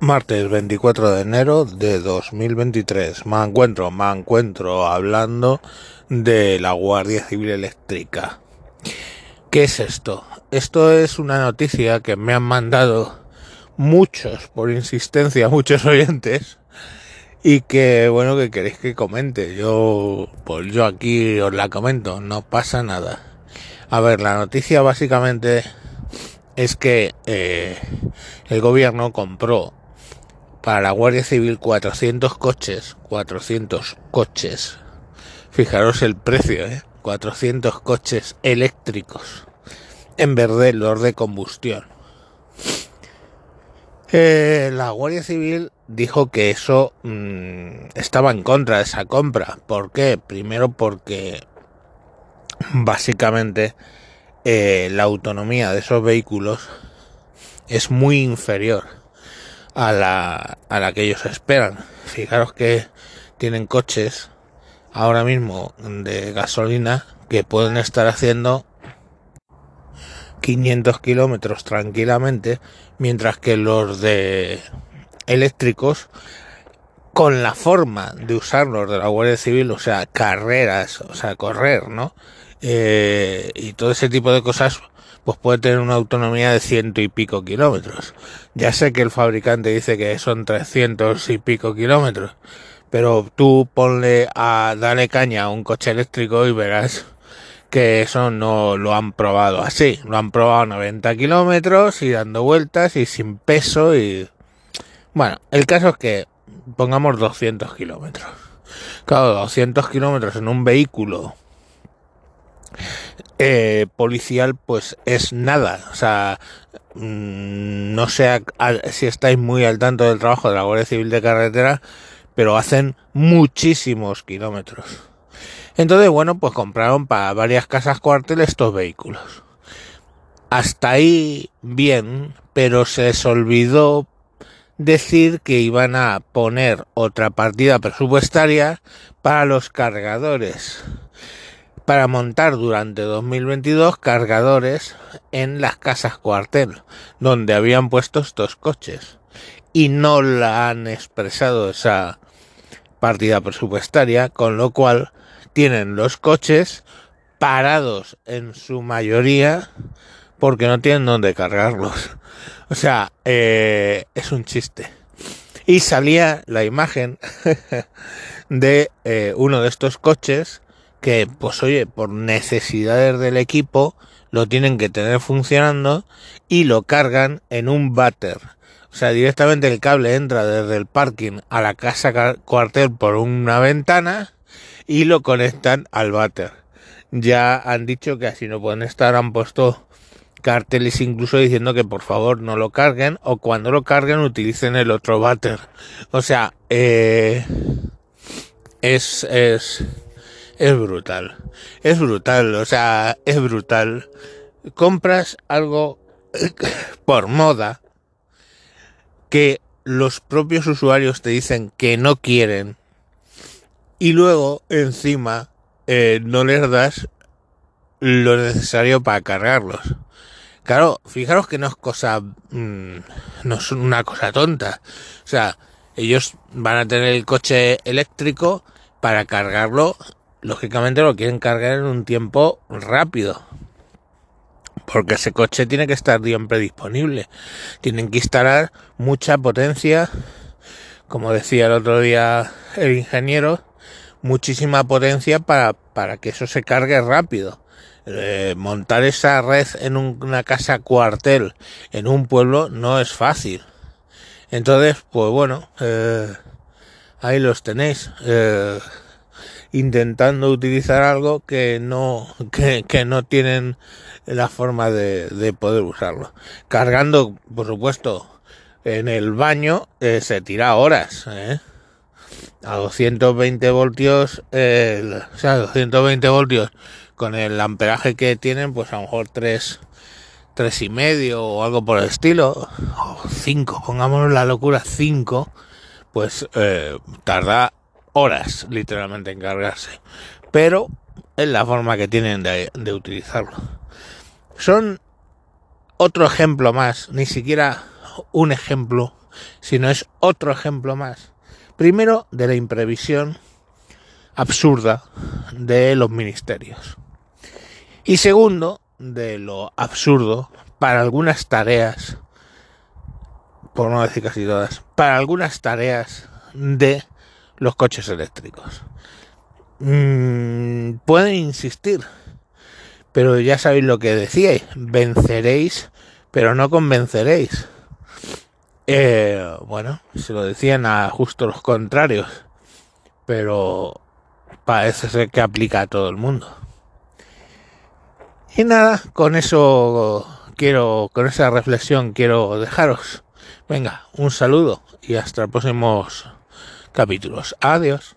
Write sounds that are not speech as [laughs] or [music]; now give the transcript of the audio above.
Martes 24 de enero de 2023. Me encuentro, me encuentro hablando de la Guardia Civil Eléctrica. ¿Qué es esto? Esto es una noticia que me han mandado muchos, por insistencia, [laughs] muchos oyentes. Y que, bueno, que queréis que comente. Yo, pues yo aquí os la comento, no pasa nada. A ver, la noticia básicamente es que eh, el gobierno compró para la Guardia Civil 400 coches, 400 coches. Fijaros el precio, ¿eh? 400 coches eléctricos en verde los de combustión. Eh, la Guardia Civil dijo que eso mmm, estaba en contra de esa compra. ¿Por qué? Primero porque básicamente eh, la autonomía de esos vehículos es muy inferior a la, a la que ellos esperan. Fijaros que tienen coches ahora mismo de gasolina que pueden estar haciendo 500 kilómetros tranquilamente, mientras que los de eléctricos, con la forma de usarlos de la Guardia Civil, o sea, carreras, o sea, correr, ¿no? Eh, y todo ese tipo de cosas, pues puede tener una autonomía de ciento y pico kilómetros. Ya sé que el fabricante dice que son 300 y pico kilómetros, pero tú ponle a dale caña a un coche eléctrico y verás que eso no lo han probado así, lo han probado a 90 kilómetros y dando vueltas y sin peso y bueno, el caso es que pongamos 200 kilómetros. Claro, 200 kilómetros en un vehículo eh, policial pues es nada. O sea, mmm, no sé si estáis muy al tanto del trabajo de la Guardia Civil de Carretera, pero hacen muchísimos kilómetros. Entonces, bueno, pues compraron para varias casas cuartel estos vehículos. Hasta ahí bien, pero se les olvidó decir que iban a poner otra partida presupuestaria para los cargadores para montar durante 2022 cargadores en las casas cuartel, donde habían puesto estos coches. Y no la han expresado esa partida presupuestaria, con lo cual tienen los coches parados en su mayoría porque no tienen dónde cargarlos. O sea, eh, es un chiste. Y salía la imagen [laughs] de eh, uno de estos coches que, pues oye, por necesidades del equipo, lo tienen que tener funcionando y lo cargan en un váter. O sea, directamente el cable entra desde el parking a la casa cuartel por una ventana y lo conectan al váter. Ya han dicho que así no pueden estar, han puesto carteles incluso diciendo que por favor no lo carguen o cuando lo carguen utilicen el otro váter. O sea, eh, es, es, es brutal. Es brutal, o sea, es brutal. Compras algo [coughs] por moda que los propios usuarios te dicen que no quieren y luego encima eh, no les das lo necesario para cargarlos. Claro, fijaros que no es cosa, mmm, no es una cosa tonta. O sea, ellos van a tener el coche eléctrico para cargarlo lógicamente lo quieren cargar en un tiempo rápido. Porque ese coche tiene que estar siempre disponible. Tienen que instalar mucha potencia, como decía el otro día el ingeniero, muchísima potencia para, para que eso se cargue rápido. Eh, montar esa red en un, una casa cuartel en un pueblo no es fácil. Entonces, pues bueno, eh, ahí los tenéis. Eh, intentando utilizar algo que no, que, no tienen la forma de, de, poder usarlo. Cargando, por supuesto, en el baño eh, se tira horas, ¿eh? A 220 voltios, eh, o sea, 220 voltios con el amperaje que tienen, pues a lo mejor 3, tres y medio o algo por el estilo, o 5, pongámonos la locura, 5, pues eh, tarda horas literalmente en cargarse. Pero es la forma que tienen de, de utilizarlo. Son otro ejemplo más, ni siquiera un ejemplo, sino es otro ejemplo más. Primero, de la imprevisión absurda de los ministerios. Y segundo, de lo absurdo para algunas tareas, por no decir casi todas, para algunas tareas de los coches eléctricos. Mm, pueden insistir, pero ya sabéis lo que decíais, venceréis, pero no convenceréis. Eh, bueno, se lo decían a justo los contrarios, pero parece ser que aplica a todo el mundo. Y nada, con eso quiero, con esa reflexión quiero dejaros. Venga, un saludo y hasta próximos capítulos. Adiós.